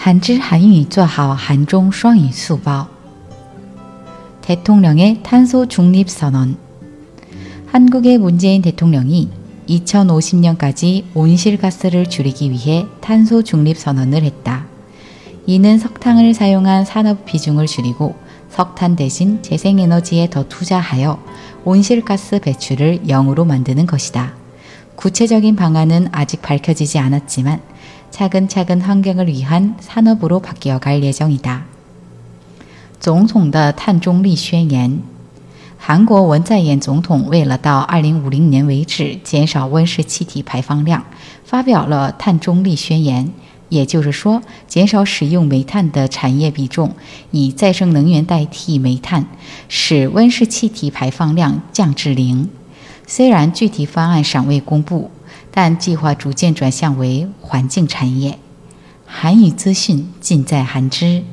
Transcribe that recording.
한지 한유 做好 한종 双语 수법. 대통령의 탄소 중립 선언. 한국의 문재인 대통령이 2050년까지 온실가스를 줄이기 위해 탄소 중립 선언을 했다. 이는 석탄을 사용한 산업 비중을 줄이고 석탄 대신 재생에너지에 더 투자하여 온실가스 배출을 0으로 만드는 것이다. 구체적인 방안은 아직 밝혀지지 않았지만 차근차근 환경을 위한 산업으로 바뀌어 갈 예정이다. 总统的碳中立宣言韩国文在寅总统为了到2050年为止减少温室气体排放量，发表了碳中立宣言。也就是说，减少使用煤炭的产业比重，以再生能源代替煤炭，使温室气体排放量降至零。虽然具体方案尚未公布， 但计划逐渐转向为环境产业。韩语资讯尽在韩知。